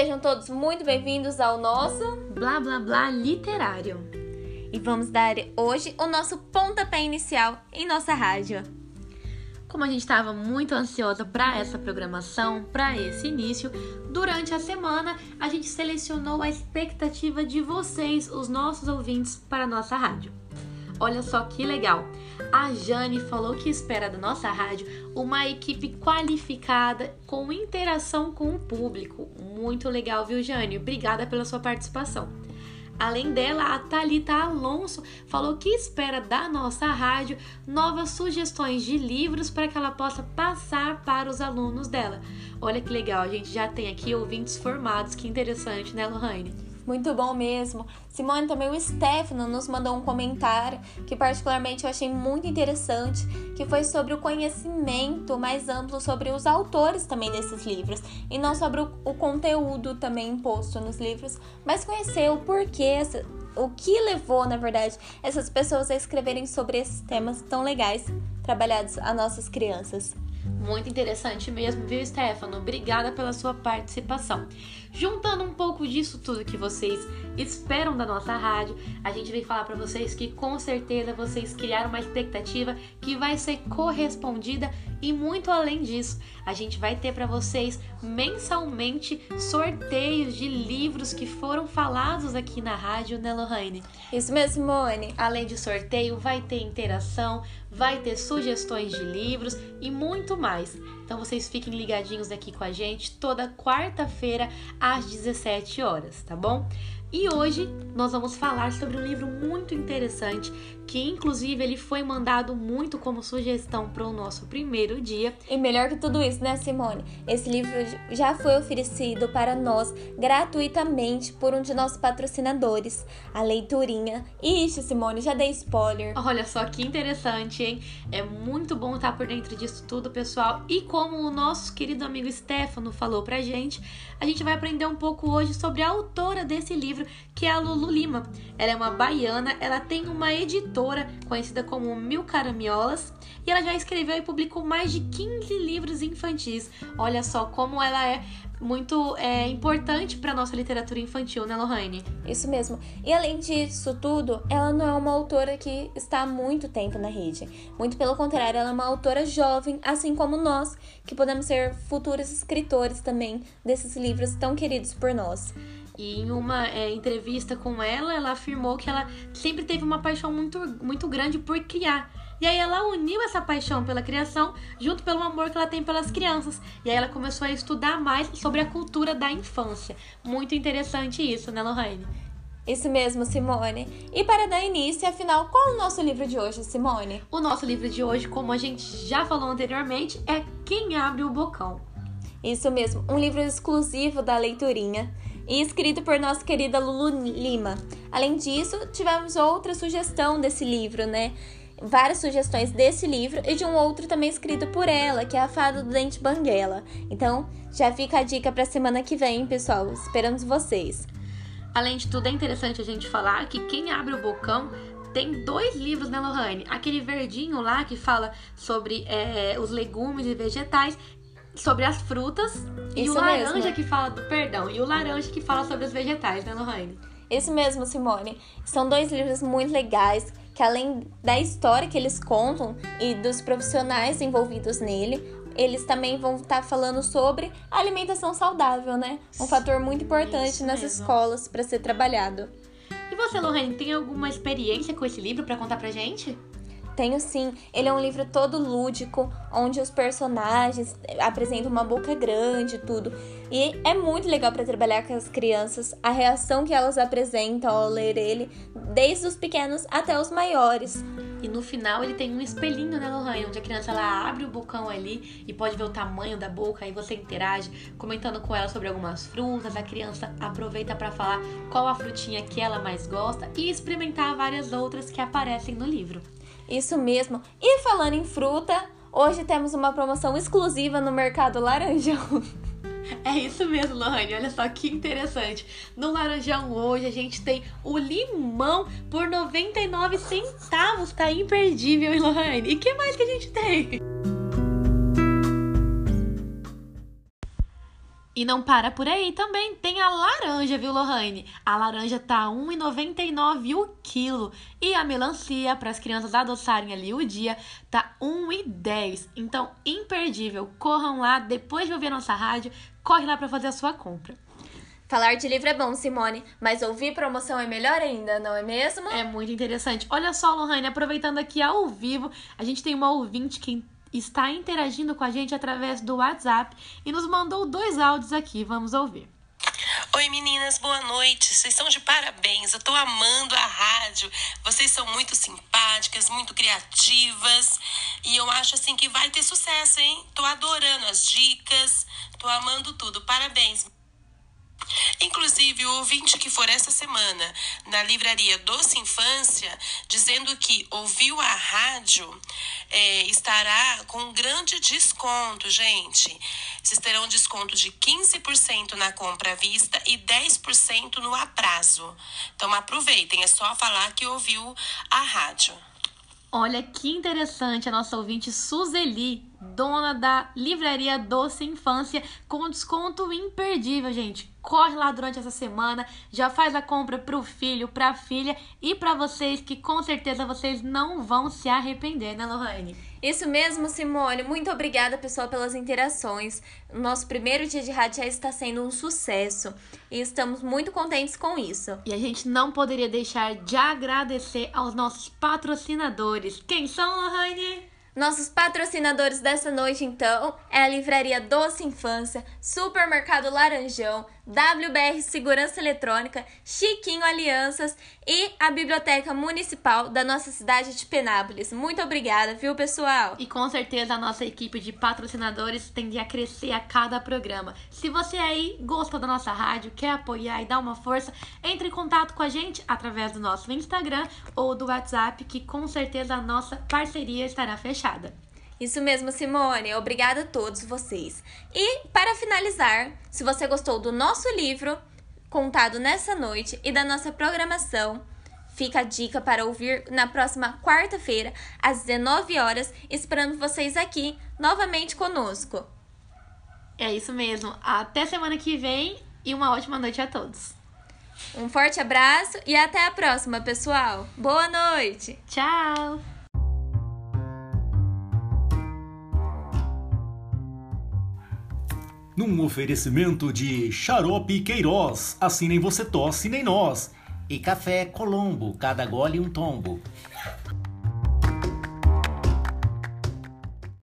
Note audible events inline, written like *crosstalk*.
Sejam todos muito bem-vindos ao nosso Blá Blá Blá Literário. E vamos dar hoje o nosso pontapé inicial em nossa rádio. Como a gente estava muito ansiosa para essa programação, para esse início, durante a semana a gente selecionou a expectativa de vocês, os nossos ouvintes, para a nossa rádio. Olha só que legal! A Jane falou que espera da nossa rádio uma equipe qualificada com interação com o público. Muito legal, viu, Jane? Obrigada pela sua participação. Além dela, a Talita Alonso falou que espera da nossa rádio novas sugestões de livros para que ela possa passar para os alunos dela. Olha que legal, a gente já tem aqui ouvintes formados, que interessante, né, Lohane? Muito bom mesmo. Simone, também o Stefano nos mandou um comentário que particularmente eu achei muito interessante, que foi sobre o conhecimento mais amplo sobre os autores também desses livros, e não sobre o, o conteúdo também imposto nos livros, mas conhecer o porquê, o que levou, na verdade, essas pessoas a escreverem sobre esses temas tão legais trabalhados a nossas crianças. Muito interessante mesmo, viu, Stefano? Obrigada pela sua participação. Juntando um pouco disso tudo que vocês esperam da nossa rádio, a gente vem falar para vocês que com certeza vocês criaram uma expectativa que vai ser correspondida e muito além disso, a gente vai ter para vocês mensalmente sorteios de livros que foram falados aqui na rádio, né, Lohane? Isso mesmo, Simone. Além de sorteio, vai ter interação, vai ter sugestões de livros e muito mais. Então vocês fiquem ligadinhos aqui com a gente toda quarta-feira às 17 horas, tá bom? E hoje nós vamos falar sobre um livro muito interessante que inclusive ele foi mandado muito como sugestão para o nosso primeiro dia. E melhor que tudo isso, né, Simone? Esse livro já foi oferecido para nós gratuitamente por um de nossos patrocinadores, a Leiturinha. E isso, Simone, já dei spoiler. Olha só que interessante, hein? É muito bom estar por dentro disso tudo, pessoal. E como o nosso querido amigo Stefano falou pra gente, a gente vai aprender um pouco hoje sobre a autora desse livro, que é a Lulu Lima. Ela é uma baiana, ela tem uma editora editora conhecida como Mil Caramiolas e ela já escreveu e publicou mais de 15 livros infantis. Olha só como ela é muito é, importante para nossa literatura infantil, né, Lohane? Isso mesmo. E além disso tudo, ela não é uma autora que está há muito tempo na rede. Muito pelo contrário, ela é uma autora jovem, assim como nós, que podemos ser futuros escritores também desses livros tão queridos por nós. E em uma é, entrevista com ela, ela afirmou que ela sempre teve uma paixão muito, muito grande por criar. E aí ela uniu essa paixão pela criação junto pelo amor que ela tem pelas crianças. E aí ela começou a estudar mais sobre a cultura da infância. Muito interessante isso, né, Lohane? Isso mesmo, Simone. E para dar início, afinal, qual é o nosso livro de hoje, Simone? O nosso livro de hoje, como a gente já falou anteriormente, é Quem Abre o Bocão. Isso mesmo, um livro exclusivo da leiturinha e escrito por nossa querida Lulu Lima. Além disso, tivemos outra sugestão desse livro, né? Várias sugestões desse livro e de um outro também escrito por ela, que é a Fada do Dente Banguela. Então, já fica a dica para semana que vem, pessoal. Esperamos vocês. Além de tudo, é interessante a gente falar que quem abre o bocão tem dois livros, né, Lohane? Aquele verdinho lá que fala sobre é, os legumes e vegetais sobre as frutas Isso e o laranja mesmo. que fala do perdão e o laranja que fala sobre os vegetais, né, Lohane? Isso mesmo, Simone. São dois livros muito legais que além da história que eles contam e dos profissionais envolvidos nele, eles também vão estar tá falando sobre alimentação saudável, né? Um fator muito importante Isso nas mesmo. escolas para ser trabalhado. E você, Lorraine, tem alguma experiência com esse livro para contar pra gente? Tenho sim. Ele é um livro todo lúdico, onde os personagens apresentam uma boca grande e tudo. E é muito legal para trabalhar com as crianças, a reação que elas apresentam ao ler ele, desde os pequenos até os maiores. E no final ele tem um espelhinho, né, Lohane? Onde a criança ela abre o bocão ali e pode ver o tamanho da boca. Aí você interage, comentando com ela sobre algumas frutas. A criança aproveita para falar qual a frutinha que ela mais gosta e experimentar várias outras que aparecem no livro. Isso mesmo. E falando em fruta, hoje temos uma promoção exclusiva no Mercado Laranjão. *laughs* É isso mesmo, Lohane. Olha só que interessante. No Laranjão hoje a gente tem o limão por 99 centavos. Tá imperdível, hein, Lohane? E que mais que a gente tem? E não para por aí, também tem a laranja, viu, Lohane? A laranja tá R$ 1,99 o quilo. E a melancia, para as crianças adoçarem ali o dia, tá R$ 1,10. Então, imperdível. Corram lá, depois de ouvir a nossa rádio, corre lá para fazer a sua compra. Falar de livro é bom, Simone, mas ouvir promoção é melhor ainda, não é mesmo? É muito interessante. Olha só, Lohane, aproveitando aqui ao vivo, a gente tem uma ouvinte que está interagindo com a gente através do WhatsApp e nos mandou dois áudios aqui. Vamos ouvir. Oi meninas, boa noite. Vocês estão de parabéns. Eu tô amando a rádio. Vocês são muito simpáticas, muito criativas e eu acho assim que vai ter sucesso, hein? Tô adorando as dicas, tô amando tudo. Parabéns. Inclusive, o ouvinte que for essa semana na livraria Doce Infância, dizendo que ouviu a rádio, é, estará com um grande desconto, gente. Vocês terão desconto de 15% na compra à vista e 10% no aprazo. Então aproveitem, é só falar que ouviu a rádio. Olha que interessante a nossa ouvinte Suzeli, dona da livraria Doce Infância, com desconto imperdível, gente. Corre lá durante essa semana, já faz a compra pro filho, pra filha e para vocês que com certeza vocês não vão se arrepender, né, Lohane? Isso mesmo, Simone. Muito obrigada, pessoal, pelas interações. Nosso primeiro dia de rádio já está sendo um sucesso e estamos muito contentes com isso. E a gente não poderia deixar de agradecer aos nossos patrocinadores. Quem são, Lohane? Nossos patrocinadores dessa noite, então, é a Livraria Doce Infância, Supermercado Laranjão, WBR Segurança Eletrônica, Chiquinho Alianças e a Biblioteca Municipal da nossa cidade de Penápolis. Muito obrigada, viu, pessoal? E com certeza a nossa equipe de patrocinadores tende a crescer a cada programa. Se você aí gosta da nossa rádio, quer apoiar e dar uma força, entre em contato com a gente através do nosso Instagram ou do WhatsApp, que com certeza a nossa parceria estará fechada. Isso mesmo, Simone. Obrigada a todos vocês. E para finalizar, se você gostou do nosso livro contado nessa noite e da nossa programação, fica a dica para ouvir na próxima quarta-feira, às 19 horas, esperando vocês aqui novamente conosco. É isso mesmo. Até semana que vem e uma ótima noite a todos. Um forte abraço e até a próxima, pessoal. Boa noite. Tchau. Num oferecimento de Xarope Queiroz, assim nem você tosse nem nós, e Café Colombo, cada gole um tombo.